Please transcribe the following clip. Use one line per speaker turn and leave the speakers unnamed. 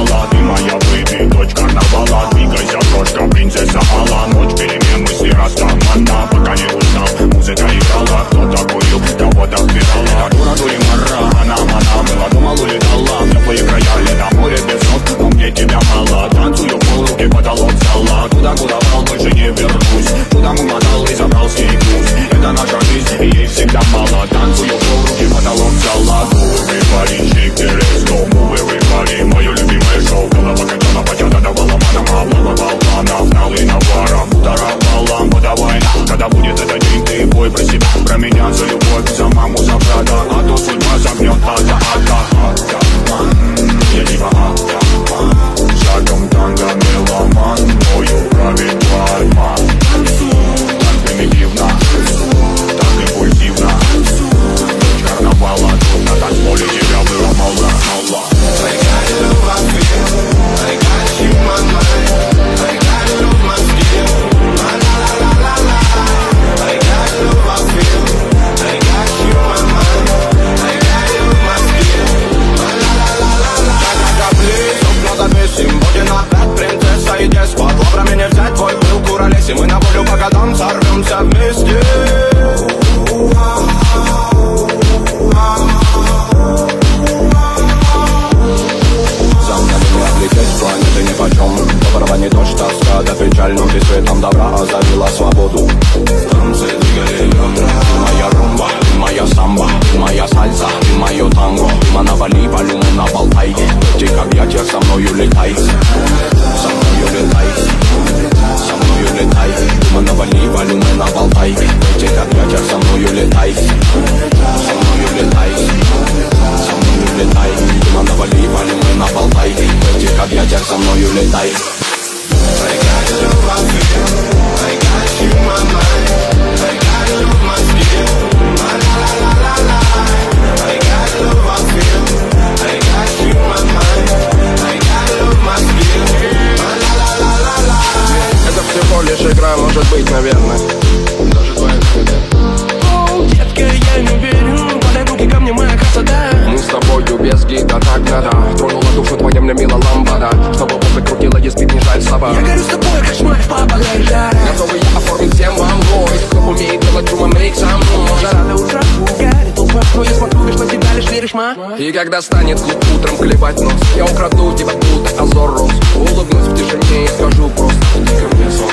Allah noći sve tam dobra, a zavila slobodu Tam se digale rumba, ima ja samba, ima ja salsa, ima ja tango Ima navali balunu na baltaj Dođi kak ja ćer sa mnoju letaj Sa mnoju letaj Sa mnoju letaj Ima navali balunu na baltaj Dođi kak
Оу, детка, я не верю. Подай руки ко мне, моя красота
Мы с тобою без гида, так надо Тронула душу твоя мне мила ламбада. Чтобы попы крутила, если не жаль собак
Я горю с тобой, как шмаль в попадает
Готовы я оформить всем вам бой Кто умеет делать со мной.
Жара до утра, угарит толпа Но я смотрю, лишь на тебя лишь веришь, ма?
И когда станет утром клевать нос. Я украду тебя, будто Азор Рос. Улыбнусь в тишине и скажу просто Иди ко мне, голос